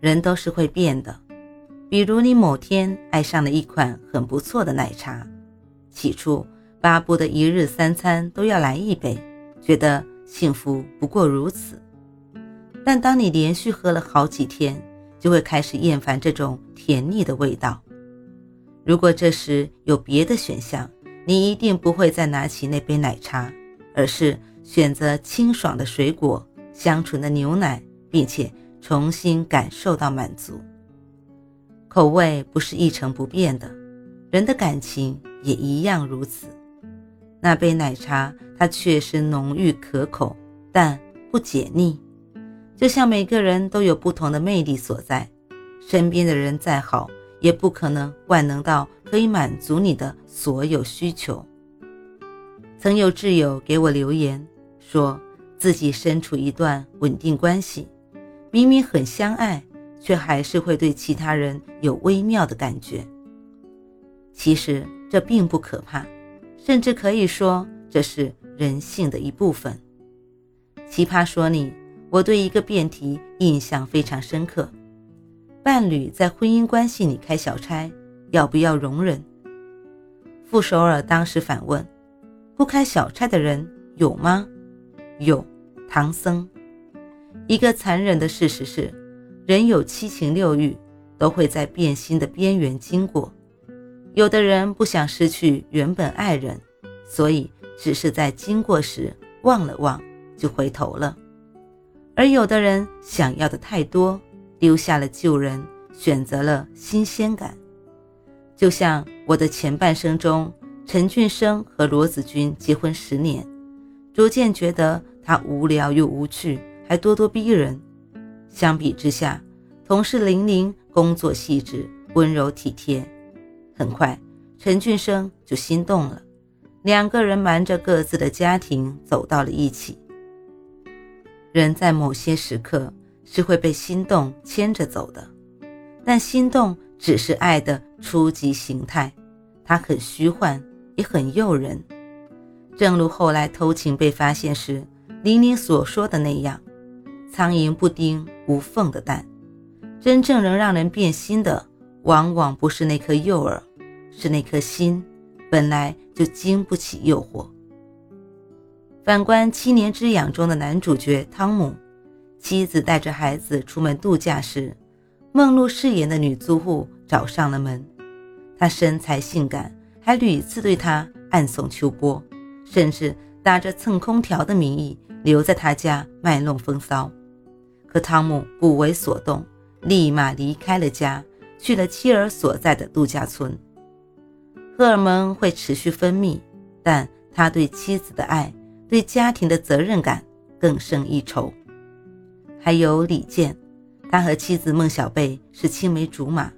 人都是会变的。比如你某天爱上了一款很不错的奶茶，起初巴不得一日三餐都要来一杯，觉得幸福不过如此。但当你连续喝了好几天，就会开始厌烦这种甜腻的味道。如果这时有别的选项，你一定不会再拿起那杯奶茶，而是选择清爽的水果。香醇的牛奶，并且重新感受到满足。口味不是一成不变的，人的感情也一样如此。那杯奶茶，它确实浓郁可口，但不解腻。就像每个人都有不同的魅力所在，身边的人再好，也不可能万能到可以满足你的所有需求。曾有挚友给我留言说。自己身处一段稳定关系，明明很相爱，却还是会对其他人有微妙的感觉。其实这并不可怕，甚至可以说这是人性的一部分。奇葩说里，我对一个辩题印象非常深刻：伴侣在婚姻关系里开小差，要不要容忍？傅首尔当时反问：不开小差的人有吗？有。唐僧，一个残忍的事实是，人有七情六欲，都会在变心的边缘经过。有的人不想失去原本爱人，所以只是在经过时望了望就回头了；而有的人想要的太多，丢下了旧人，选择了新鲜感。就像我的前半生中，陈俊生和罗子君结婚十年，逐渐觉得。他无聊又无趣，还咄咄逼人。相比之下，同事玲玲工作细致、温柔体贴。很快，陈俊生就心动了，两个人瞒着各自的家庭走到了一起。人在某些时刻是会被心动牵着走的，但心动只是爱的初级形态，它很虚幻，也很诱人。正如后来偷情被发现时。玲玲所说的那样，苍蝇不叮无缝的蛋。真正能让人变心的，往往不是那颗诱饵，是那颗心本来就经不起诱惑。反观《七年之痒》中的男主角汤姆，妻子带着孩子出门度假时，梦露饰演的女租户找上了门。她身材性感，还屡次对他暗送秋波，甚至打着蹭空调的名义。留在他家卖弄风骚，可汤姆不为所动，立马离开了家，去了妻儿所在的度假村。荷尔蒙会持续分泌，但他对妻子的爱、对家庭的责任感更胜一筹。还有李健，他和妻子孟小贝是青梅竹马，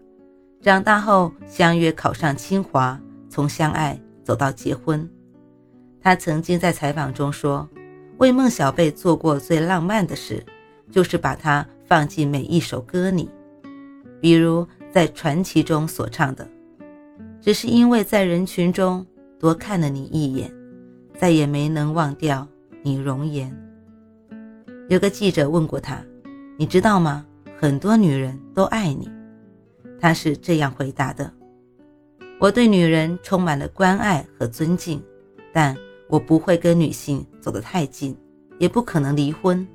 长大后相约考上清华，从相爱走到结婚。他曾经在采访中说。为孟小贝做过最浪漫的事，就是把它放进每一首歌里，比如在《传奇》中所唱的：“只是因为在人群中多看了你一眼，再也没能忘掉你容颜。”有个记者问过他：“你知道吗？很多女人都爱你。”他是这样回答的：“我对女人充满了关爱和尊敬，但……”我不会跟女性走得太近，也不可能离婚。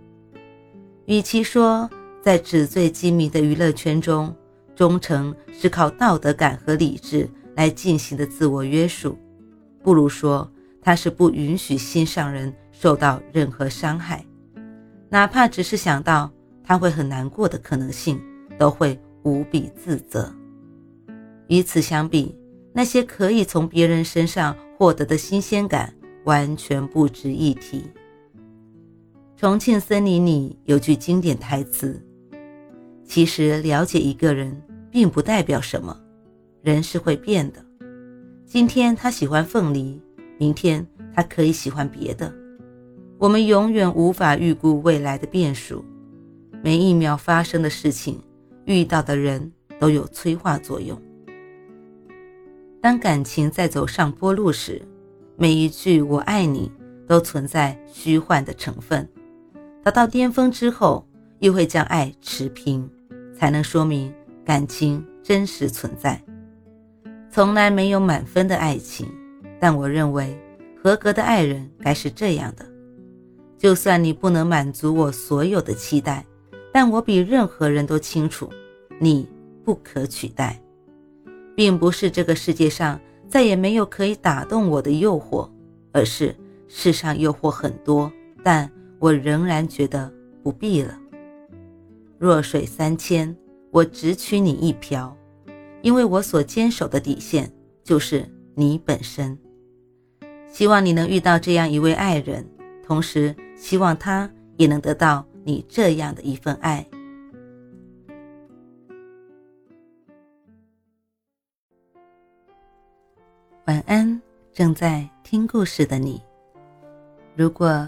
与其说在纸醉金迷的娱乐圈中，忠诚是靠道德感和理智来进行的自我约束，不如说他是不允许心上人受到任何伤害，哪怕只是想到他会很难过的可能性，都会无比自责。与此相比，那些可以从别人身上获得的新鲜感。完全不值一提。重庆森林里有句经典台词：“其实了解一个人并不代表什么，人是会变的。今天他喜欢凤梨，明天他可以喜欢别的。我们永远无法预估未来的变数，每一秒发生的事情，遇到的人都有催化作用。当感情在走上坡路时，每一句“我爱你”都存在虚幻的成分。达到巅峰之后，又会将爱持平，才能说明感情真实存在。从来没有满分的爱情，但我认为合格的爱人该是这样的：就算你不能满足我所有的期待，但我比任何人都清楚，你不可取代。并不是这个世界上再也没有可以打动我的诱惑，而是世上诱惑很多，但我仍然觉得不必了。弱水三千，我只取你一瓢，因为我所坚守的底线就是你本身。希望你能遇到这样一位爱人，同时希望他也能得到你这样的一份爱。晚安，正在听故事的你。如果